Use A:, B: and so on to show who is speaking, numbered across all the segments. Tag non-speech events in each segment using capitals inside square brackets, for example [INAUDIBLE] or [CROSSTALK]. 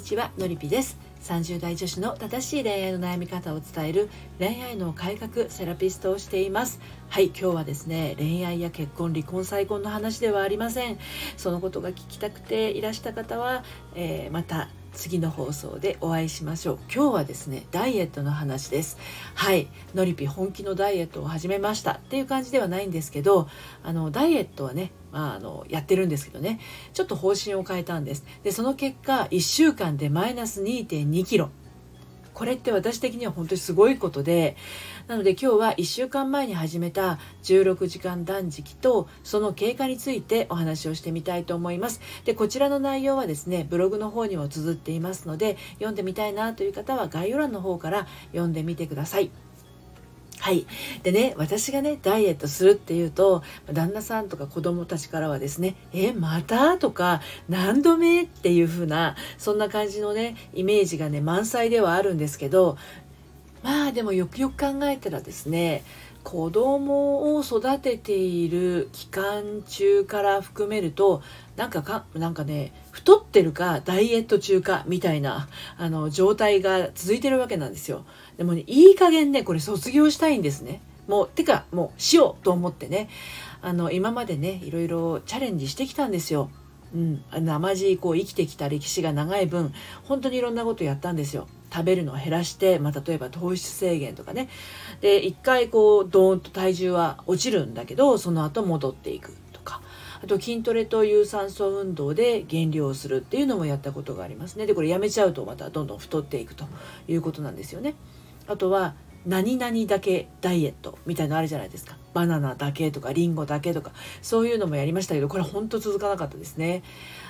A: にちはのりぴです。30代女子の正しい恋愛の悩み方を伝える恋愛の改革セラピストをしています。はい今日はですね恋愛や結婚離婚再婚の話ではありません。そのことが聞きたくていらした方は、えー、また次の放送でお会いしましょう。今日はですねダイエットの話です。はいのりぴ本気のダイエットを始めました。っていう感じではないんですけどあのダイエットはねまあ、あのやってるんですけどね。ちょっと方針を変えたんです。でその結果1週間でマイナス2 2キロ。これって私的には本当にすごいことでなので今日は1週間前に始めた16時間断食とその経過についてお話をしてみたいと思います。でこちらの内容はですねブログの方にも綴っていますので読んでみたいなという方は概要欄の方から読んでみてください。はい。でね、私がね、ダイエットするっていうと、旦那さんとか子供たちからはですね、え、また？とか、何度目？っていう風な、そんな感じのね、イメージがね、満載ではあるんですけど、まあでもよくよく考えたらですね、子供を育てている期間中から含めるとなんかかなんかね太ってるかダイエット中かみたいなあの状態が続いてるわけなんですよ。でもねいい加減ねこれ卒業したいんですね。もうてかもうしようと思ってね。あの今までねいろいろチャレンジしてきたんですよ。うん、生地こう生きてきた歴史が長い分本当にいろんなことやったんですよ。食べるのを減らして、まあ、例えば糖質制限とかね。で一回こうドーンと体重は落ちるんだけどその後戻っていくとか。あと筋トレと有酸素運動で減量するっていうのもやったことがありますね。でこれやめちゃうとまたどんどん太っていくということなんですよね。あとは何々だけダイエットみたいのあるじゃないですか。バナナだけとかリンゴだけとか。そういうのもやりましたけどこれほんと続かなかったですね。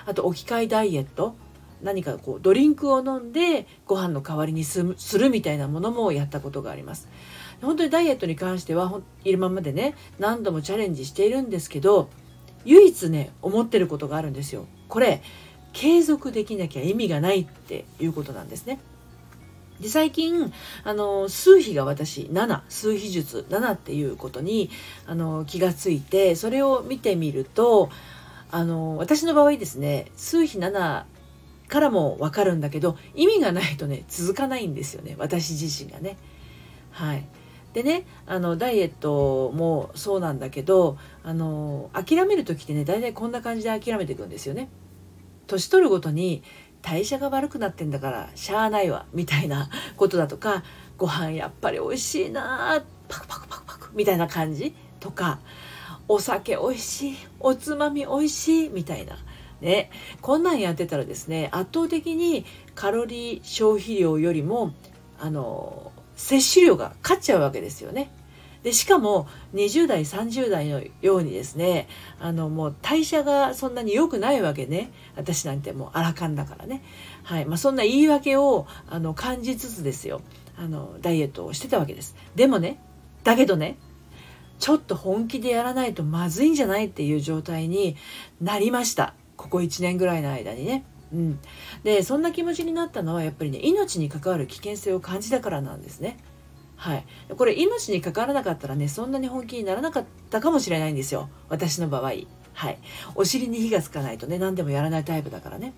A: あと置き換えダイエット。何かこうドリンクを飲んでご飯の代わりにするみたいなものもやったことがあります。本当にダイエットに関しては今までね何度もチャレンジしているんですけど唯一ね思ってることがあるんですよ。これ継続できなきゃ意味がないっていうことなんですね。で最近あの数比が私7数比術7っていうことにあの気がついてそれを見てみるとあの私の場合ですね数比7からも分かるんだけど意味がないとね続かないんですよね私自身がね。はいでねあのダイエットもそうなんだけどあの諦める時ってね大体こんな感じで諦めていくんですよね。年取るごとに代謝が悪くなってんだからしゃあないわみたいな [LAUGHS] ことだとかご飯やっぱり美味しいなパクパクパクパクみたいな感じとかお酒美味しいおつまみ美味しいみたいなね、こんなんやってたらですね圧倒的にカロリー消費量よりもあの摂取量が勝っちゃうわけですよね。でしかも20代30代のようにですねあのもう代謝がそんなに良くないわけね。私なんてもうアラカンだからね、はい。まあ、そんな言い訳をあの感じつつですよ。あのダイエットをしてたわけです。でもねだけどねちょっと本気でやらないとまずいんじゃないっていう状態になりました。ここ1年ぐらいの間にね。うん、でそんな気持ちになったのはやっぱりね命に関わる危険性を感じたからなんですね。はい、これ命に関わらなかったらねそんなに本気にならなかったかもしれないんですよ私の場合。はい、お尻に火がつかないとね何でもやらないタイプだからね。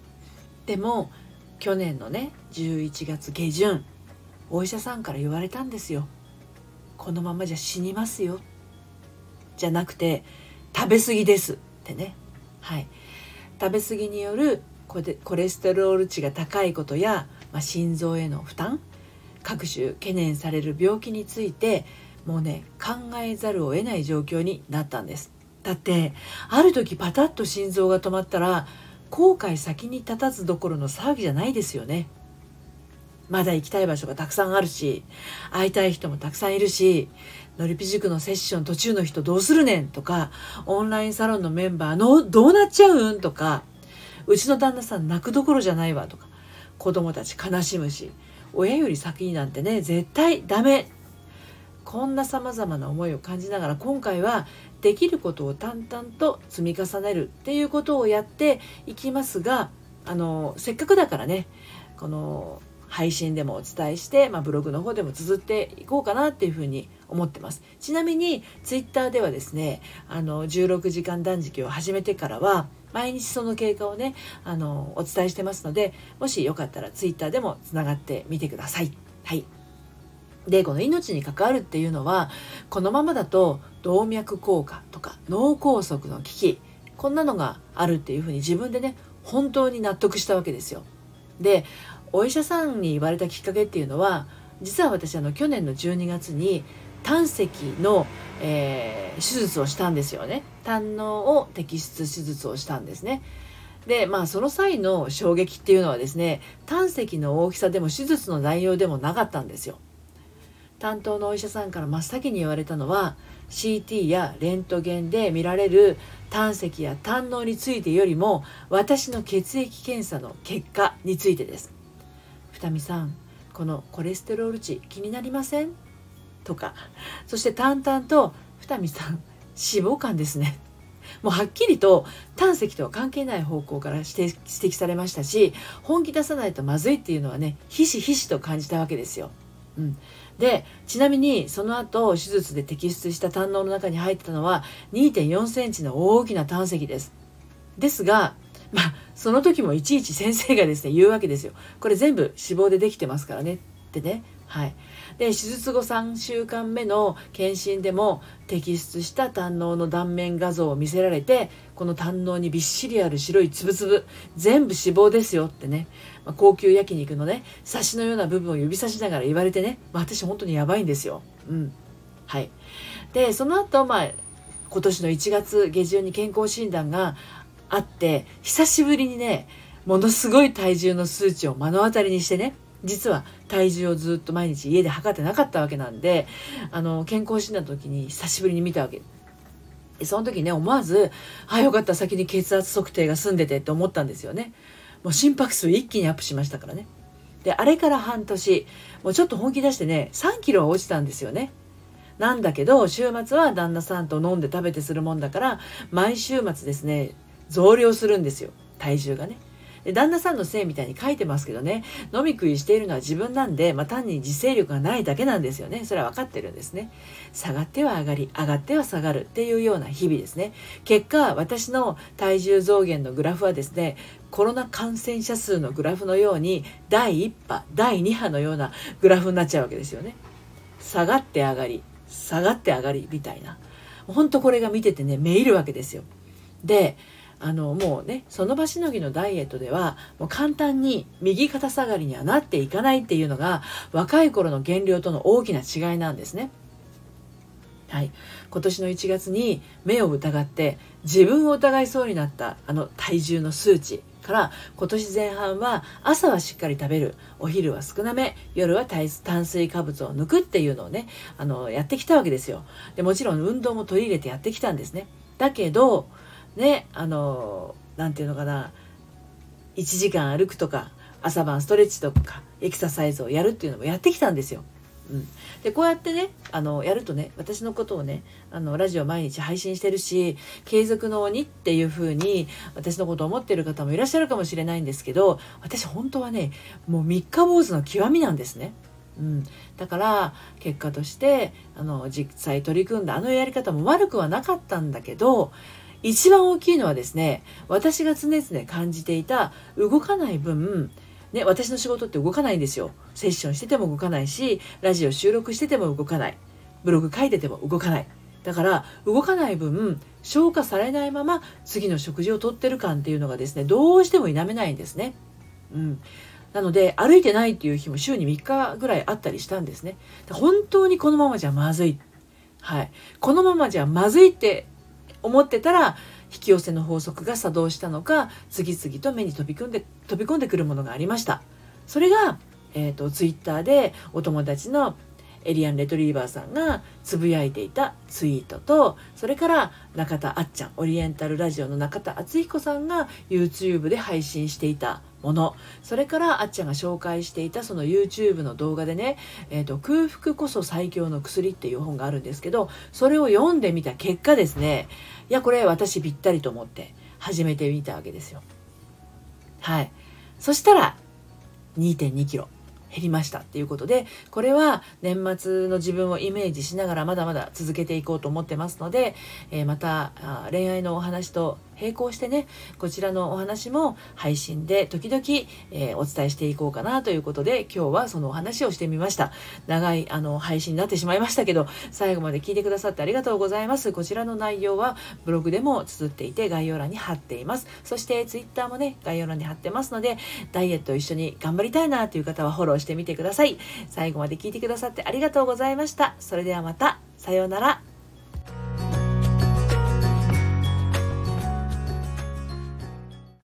A: でも去年のね11月下旬お医者さんから言われたんですよ。このままじゃ死にますよ。じゃなくて食べ過ぎですってね。はい。食べ過ぎによるコレステロール値が高いことや、まあ、心臓への負担各種懸念される病気についてもうね考えざるを得ない状況になったんです。だってある時パタッと心臓が止まったら後悔先に立たずどころの騒ぎじゃないですよね。まだ行きたい場所がたくさんあるし会いたい人もたくさんいるしのりぴ塾のセッション途中の人どうするねんとか、オンラインサロンのメンバーのどうなっちゃうんとか、うちの旦那さん泣くどころじゃないわとか、子供たち悲しむし、親より先になんてね、絶対ダメ。こんな様々な思いを感じながら今回はできることを淡々と積み重ねるっていうことをやっていきますが、あの、せっかくだからね、この配信でもお伝えして、まあ、ブログの方でも綴っていこうかなっていうふうに思ってますちなみにツイッターではですねあの16時間断食を始めてからは毎日その経過をねあのお伝えしてますのでもしよかったらツイッターでもつながってみてください。はいでこの命に関わるっていうのはこのままだと動脈硬化とか脳梗塞の危機こんなのがあるっていうふうに自分でね本当に納得したわけですよ。でお医者さんに言われたきっかけっていうのは実は私あの去年の12月に胆石の、えー、手術をしたんですよね。胆のを摘出手術をしたんですね。でまあその際の衝撃っていうのはですね胆石の大きさでも手術の内容でもなかったんですよ。担当のお医者さんから真っ先に言われたのは CT やレントゲンで見られる胆石や胆のについてよりも私の血液検査の結果についてです。二見さんこのコレステロール値気になりませんとかそして淡々と二見さん脂肪肝ですねもうはっきりと胆石とは関係ない方向から指摘されましたし本気出さないとまずいっていうのはねひしひしと感じたわけですよ。うん、でちなみにその後手術で摘出した胆のの中に入ってたのは2 4センチの大きな胆石です。ですがまあその時もいちいち先生がですね言うわけですよ。これ全部脂肪でできてますからねってね。はい、で手術後3週間目の検診でも摘出した胆のの断面画像を見せられてこの胆のにびっしりある白いつぶつぶ全部脂肪ですよってね、まあ、高級焼肉のねサシのような部分を指さしながら言われてね、まあ、私本当にやばいんですよ。うんはい、でその後、まあ今年の1月下旬に健康診断があって久しぶりにねものすごい体重の数値を目の当たりにしてね実は体重をずっと毎日家で測ってなかったわけなんであの健康診断の時に久しぶりに見たわけ。その時ね思わずあよかった先に血圧測定が済んでてって思ったんですよね。もう心拍数一気にアップしましたからね。であれから半年もうちょっと本気出してね3キロは落ちたんですよね。なんだけど週末は旦那さんと飲んで食べてするもんだから毎週末ですね増量するんですよ。体重がね。で旦那さんのせいみたいに書いてますけどね。飲み食いしているのは自分なんで、まあ、単に自制力がないだけなんですよね。それは分かってるんですね。下がっては上がり上がっては下がるっていうような日々ですね。結果私の体重増減のグラフはですねコロナ感染者数のグラフのように第1波第2波のようなグラフになっちゃうわけですよね。下がって上がり下がって上がりみたいな。ほんとこれが見ててねめいるわけですよ。であのもうねその場しのぎのダイエットではもう簡単に右肩下がりにはなっていかないっていうのが若い頃の減量との大きな違いなんですね。はい、今年の1月に目を疑って自分を疑いそうになったあの体重の数値から今年前半は朝はしっかり食べるお昼は少なめ夜は炭水化物を抜くっていうのをねあのやってきたわけですよ。でもちろん運動も取り入れてやってきたんですね。だけどねあの何て言うのかな1時間歩くとか朝晩ストレッチとかエクササイズをやるっていうのもやってきたんですよ。うん、でこうやってねあのやるとね私のことをねあのラジオ毎日配信してるし継続の鬼っていう風に私のことを思ってる方もいらっしゃるかもしれないんですけど私本当はねもう三日坊主の極みなんですね。うん、だから結果としてあの実際取り組んだあのやり方も悪くはなかったんだけど一番大きいのはですね私が常々感じていた動かない分ね、私の仕事って動かないんですよ。セッションしてても動かないし、ラジオ収録してても動かない。ブログ書いてても動かない。だから動かない分消化されないまま次の食事をとってる感っていうのがですねどうしても否めないんですね。うん、なので歩いてないっていう日も週に3日ぐらいあったりしたんですね。本当にこのままじゃまずい。はい。このままじゃまずいって思ってたら引き寄せの法則が作動したのか次々と目に飛び込んで飛び込んでくるものがありました。それが、えーと、ツイッターでお友達のエリアン・レトリーバーさんがつぶやいていたツイートとそれから中田あっちゃんオリエンタルラジオの中田敦彦さんが YouTube で配信していたもの。それからあっちゃんが紹介していたその YouTube の動画でね「えーと、空腹こそ最強の薬」っていう本があるんですけどそれを読んでみた結果ですねいやこれ私ぴったりと思って始めてみたわけですよ。はい。そしたら2 2キロ。減りましたっていうことでこれは年末の自分をイメージしながらまだまだ続けていこうと思ってますので、え、また恋愛のお話と並行してねこちらのお話も配信で時々、えー、お伝えしていこうかなということで今日はそのお話をしてみました。長いあの配信になってしまいましたけど最後まで聞いてくださってありがとうございます。こちらの内容はブログでも綴っていて概要欄に貼っています。そして Twitter もね概要欄に貼ってますのでダイエット一緒に頑張りたいなという方はフォローしてみてください。最後まで聞いてくださってありがとうございました。それではまた。さようなら。